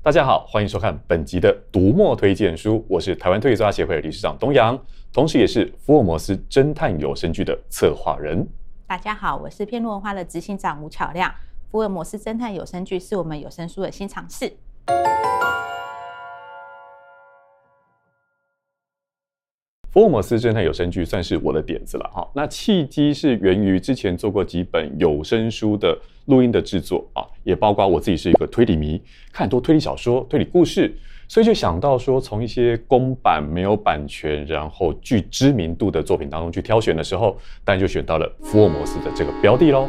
大家好，欢迎收看本集的读墨推荐书，我是台湾推理作家协会理事长东阳，同时也是福尔摩斯侦探有声剧的策划人。大家好，我是片路文化的执行长吴巧亮，福尔摩斯侦探有声剧是我们有声书的新尝试。福尔摩斯侦探有声剧算是我的点子了哈，那契机是源于之前做过几本有声书的录音的制作啊，也包括我自己是一个推理迷，看很多推理小说、推理故事，所以就想到说，从一些公版没有版权，然后具知名度的作品当中去挑选的时候，当然就选到了福尔摩斯的这个标的喽。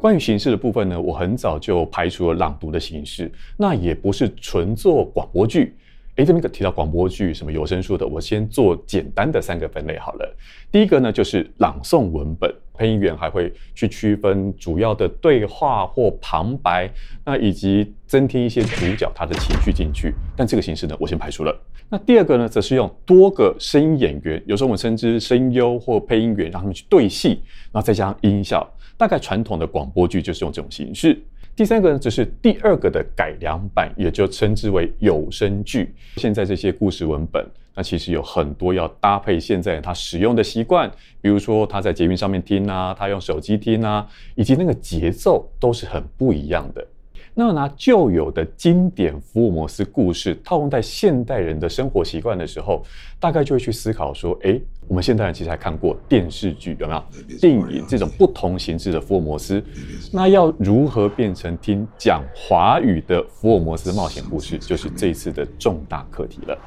关于形式的部分呢，我很早就排除了朗读的形式，那也不是纯做广播剧。诶，这边提到广播剧、什么有声书的，我先做简单的三个分类好了。第一个呢，就是朗诵文本，配音员还会去区分主要的对话或旁白，那以及增添一些主角他的情绪进去。但这个形式呢，我先排除了。那第二个呢，则是用多个声音演员，有时候我们称之声优或配音员，让他们去对戏，然后再加上音效。大概传统的广播剧就是用这种形式。第三个呢，则是第二个的改良版，也就称之为有声剧。现在这些故事文本，那其实有很多要搭配现在他使用的习惯，比如说他在捷运上面听啊，他用手机听啊，以及那个节奏都是很不一样的。那拿旧有的经典福尔摩斯故事套用在现代人的生活习惯的时候，大概就会去思考说：诶，我们现代人其实还看过电视剧，有没有电影这种不同形式的福尔摩斯？那要如何变成听讲华语的福尔摩斯冒险故事，就是这一次的重大课题了。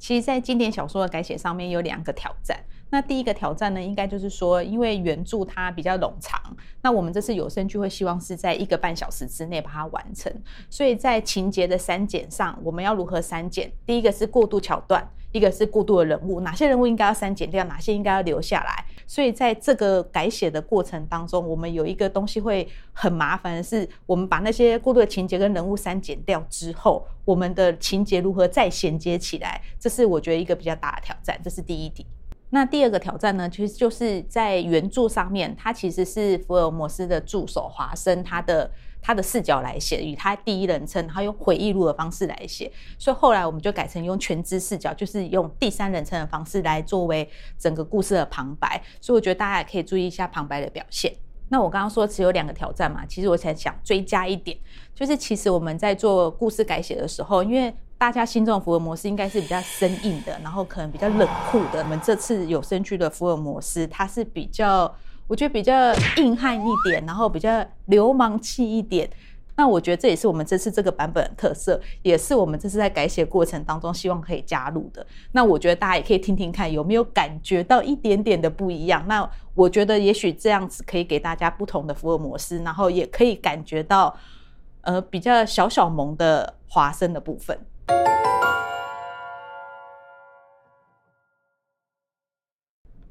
其实，在经典小说的改写上面有两个挑战。那第一个挑战呢，应该就是说，因为原著它比较冗长，那我们这次有声剧会希望是在一个半小时之内把它完成，所以在情节的删减上，我们要如何删减？第一个是过度桥段，一个是过度的人物，哪些人物应该要删减掉，哪些应该要留下来？所以在这个改写的过程当中，我们有一个东西会很麻烦是，我们把那些过度的情节跟人物删减掉之后，我们的情节如何再衔接起来？这是我觉得一个比较大的挑战，这是第一点。那第二个挑战呢，其实就是在原著上面，它其实是福尔摩斯的助手华生他的他的视角来写，以他第一人称，然后用回忆录的方式来写，所以后来我们就改成用全知视角，就是用第三人称的方式来作为整个故事的旁白。所以我觉得大家也可以注意一下旁白的表现。那我刚刚说只有两个挑战嘛，其实我才想追加一点，就是其实我们在做故事改写的时候，因为大家心中的福尔摩斯应该是比较生硬的，然后可能比较冷酷的。我们这次有声剧的福尔摩斯，他是比较，我觉得比较硬汉一点，然后比较流氓气一点。那我觉得这也是我们这次这个版本的特色，也是我们这次在改写过程当中希望可以加入的。那我觉得大家也可以听听看，有没有感觉到一点点的不一样？那我觉得也许这样子可以给大家不同的福尔摩斯，然后也可以感觉到，呃，比较小小萌的华生的部分。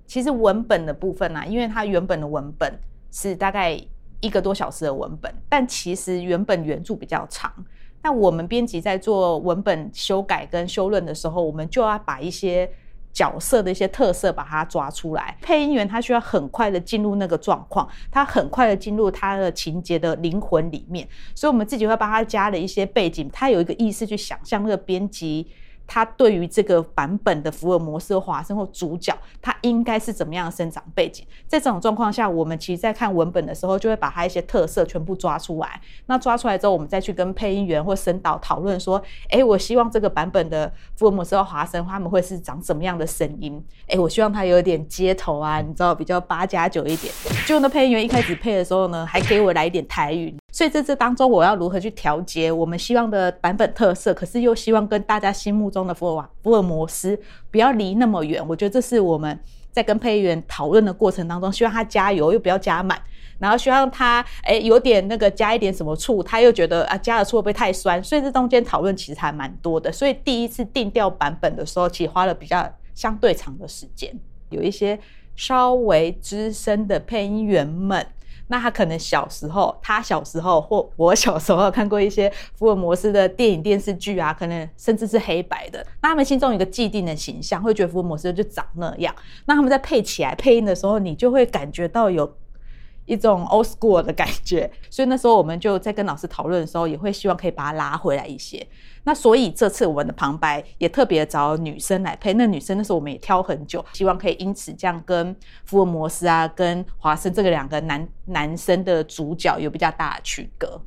其实文本的部分呢、因为它原本的文本是大概一个多小时的文本，但其实原本原著比较长。那我们编辑在做文本修改跟修润的时候，我们就要把一些角色的一些特色把它抓出来。配音员他需要很快的进入那个状况，他很快的进入他的情节的灵魂里面，所以我们自己会帮他加了一些背景，他有一个意识去想象那个编辑。他对于这个版本的福尔摩斯华生或主角，他应该是怎么样的生长背景？在这种状况下，我们其实在看文本的时候，就会把他一些特色全部抓出来。那抓出来之后，我们再去跟配音员或声导讨论说：“哎，我希望这个版本的福尔摩斯华生他们会是长什么样的声音？哎，我希望他有点街头啊，你知道，比较八加九一点。”就那配音员一开始配的时候呢，还给我来一点台语。所以在这当中，我要如何去调节我们希望的版本特色，可是又希望跟大家心目中的福尔福尔摩斯不要离那么远？我觉得这是我们在跟配音员讨论的过程当中，希望他加油又不要加满，然后希望他哎有点那个加一点什么醋，他又觉得啊加了醋会不会太酸？所以这中间讨论其实还蛮多的。所以第一次定调版本的时候，其实花了比较相对长的时间，有一些稍微资深的配音员们。那他可能小时候，他小时候或我小时候看过一些福尔摩斯的电影电视剧啊，可能甚至是黑白的。那他们心中有一个既定的形象，会觉得福尔摩斯就长那样。那他们在配起来配音的时候，你就会感觉到有一种 old school 的感觉，所以那时候我们就在跟老师讨论的时候，也会希望可以把它拉回来一些。那所以这次我们的旁白也特别找女生来配，那女生那时候我们也挑很久，希望可以因此这样跟福尔摩斯啊、跟华生这个两个男男生的主角有比较大的区隔。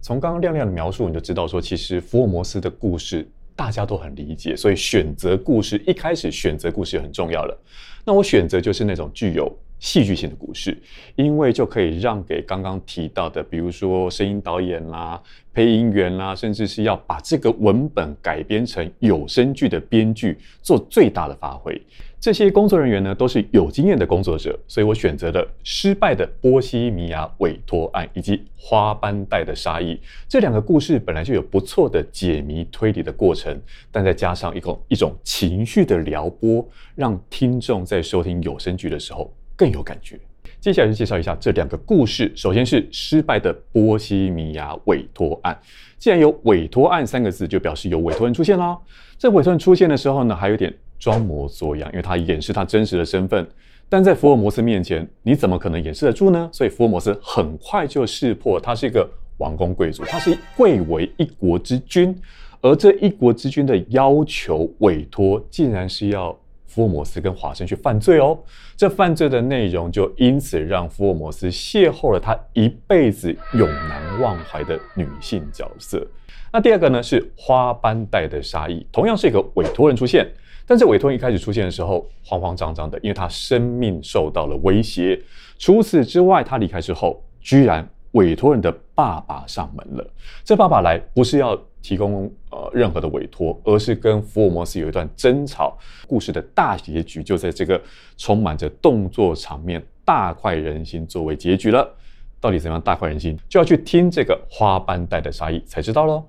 从刚刚亮亮的描述，你就知道说，其实福尔摩斯的故事。大家都很理解，所以选择故事一开始选择故事很重要了。那我选择就是那种具有戏剧性的故事，因为就可以让给刚刚提到的，比如说声音导演啦、配音员啦，甚至是要把这个文本改编成有声剧的编剧做最大的发挥。这些工作人员呢，都是有经验的工作者，所以我选择了失败的波西米亚委托案以及花斑带的杀意这两个故事，本来就有不错的解谜推理的过程，但再加上一种一种情绪的撩拨，让听众在收听有声剧的时候更有感觉。接下来就介绍一下这两个故事，首先是失败的波西米亚委托案。既然有委托案三个字，就表示有委托人出现啦。这委托人出现的时候呢，还有点。装模作样，因为他掩饰他真实的身份，但在福尔摩斯面前，你怎么可能掩饰得住呢？所以福尔摩斯很快就识破，他是一个王公贵族，他是贵为一国之君，而这一国之君的要求委托，竟然是要福尔摩斯跟华生去犯罪哦。这犯罪的内容就因此让福尔摩斯邂逅了他一辈子永难忘怀的女性角色。那第二个呢，是花斑带的杀意，同样是一个委托人出现。但这委托人一开始出现的时候，慌慌张张的，因为他生命受到了威胁。除此之外，他离开之后，居然委托人的爸爸上门了。这爸爸来不是要提供呃任何的委托，而是跟福尔摩斯有一段争吵。故事的大结局就在这个充满着动作场面、大快人心作为结局了。到底怎样大快人心，就要去听这个花斑带的杀意才知道喽。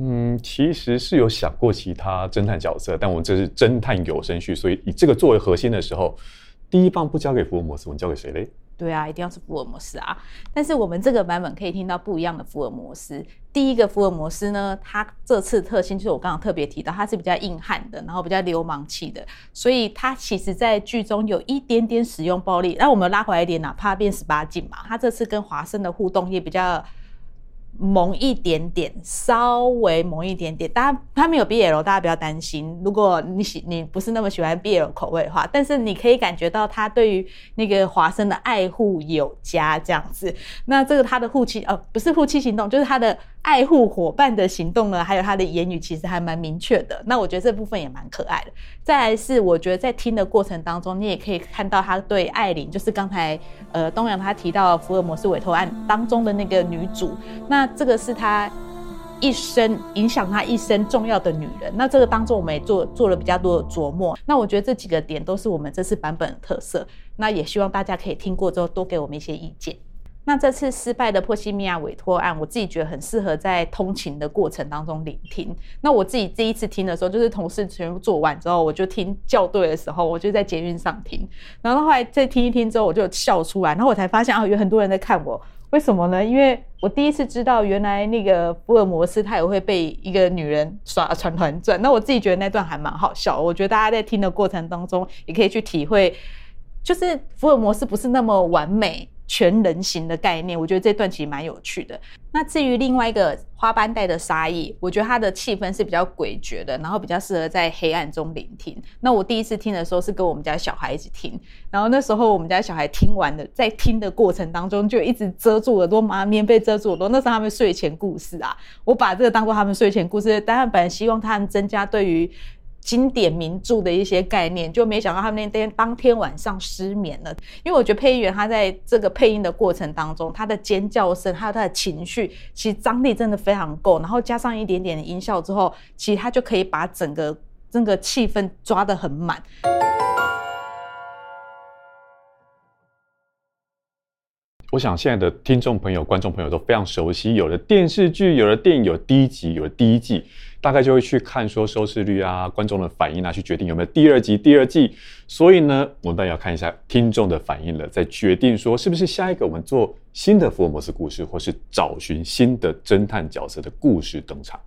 嗯，其实是有想过其他侦探角色，但我们这是侦探有声剧，所以以这个作为核心的时候，第一棒不交给福尔摩斯，我们交给谁嘞？对啊，一定要是福尔摩斯啊！但是我们这个版本可以听到不一样的福尔摩斯。第一个福尔摩斯呢，他这次特性就是我刚刚特别提到，他是比较硬汉的，然后比较流氓气的，所以他其实在剧中有一点点使用暴力。那我们拉回来一点，哪怕变十八禁嘛，他这次跟华生的互动也比较。萌一点点，稍微萌一点点，大家他没有 BL，大家不要担心。如果你喜你不是那么喜欢 BL 口味的话，但是你可以感觉到他对于那个华生的爱护有加这样子。那这个他的护妻呃，不是护妻行动，就是他的爱护伙伴的行动呢，还有他的言语其实还蛮明确的。那我觉得这部分也蛮可爱的。再来是我觉得在听的过程当中，你也可以看到他对艾琳，就是刚才呃东阳他提到福尔摩斯委托案当中的那个女主，那。这个是他一生影响他一生重要的女人。那这个当中我们也做做了比较多的琢磨。那我觉得这几个点都是我们这次版本的特色。那也希望大家可以听过之后多给我们一些意见。那这次失败的波西米亚委托案，我自己觉得很适合在通勤的过程当中聆听。那我自己第一次听的时候，就是同事全部做完之后，我就听校对的时候，我就在捷运上听。然后后来再听一听之后，我就笑出来。然后我才发现啊，有很多人在看我。为什么呢？因为我第一次知道，原来那个福尔摩斯他也会被一个女人耍团团转。那我自己觉得那段还蛮好笑。我觉得大家在听的过程当中，也可以去体会，就是福尔摩斯不是那么完美。全人型的概念，我觉得这段其实蛮有趣的。那至于另外一个花斑带的杀意，我觉得它的气氛是比较诡谲的，然后比较适合在黑暗中聆听。那我第一次听的时候是跟我们家小孩一起听，然后那时候我们家小孩听完的，在听的过程当中就一直遮住耳朵，拿棉被遮住耳朵。那是他们睡前故事啊，我把这个当做他们睡前故事。当然，本来希望他们增加对于。经典名著的一些概念，就没想到他们那天当天晚上失眠了。因为我觉得配音员他在这个配音的过程当中，他的尖叫声还有他的情绪，其实张力真的非常够。然后加上一点点的音效之后，其实他就可以把整个整个气氛抓得很满。我想现在的听众朋友、观众朋友都非常熟悉，有了电视剧，有了电影，有第一集，有了第一季，大概就会去看说收视率啊、观众的反应啊，去决定有没有第二集、第二季。所以呢，我们当然要看一下听众的反应了，再决定说是不是下一个我们做新的福尔摩斯故事，或是找寻新的侦探角色的故事登场。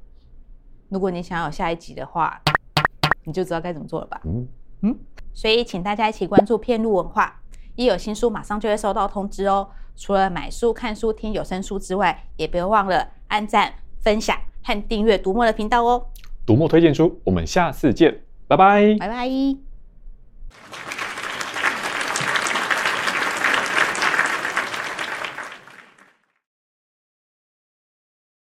如果你想要有下一集的话，你就知道该怎么做了吧？嗯嗯，所以请大家一起关注片路文化，一有新书马上就会收到通知哦。除了买书、看书、听有声书之外，也别忘了按赞、分享和订阅读墨的频道哦。读墨推荐书，我们下次见，拜拜，拜拜。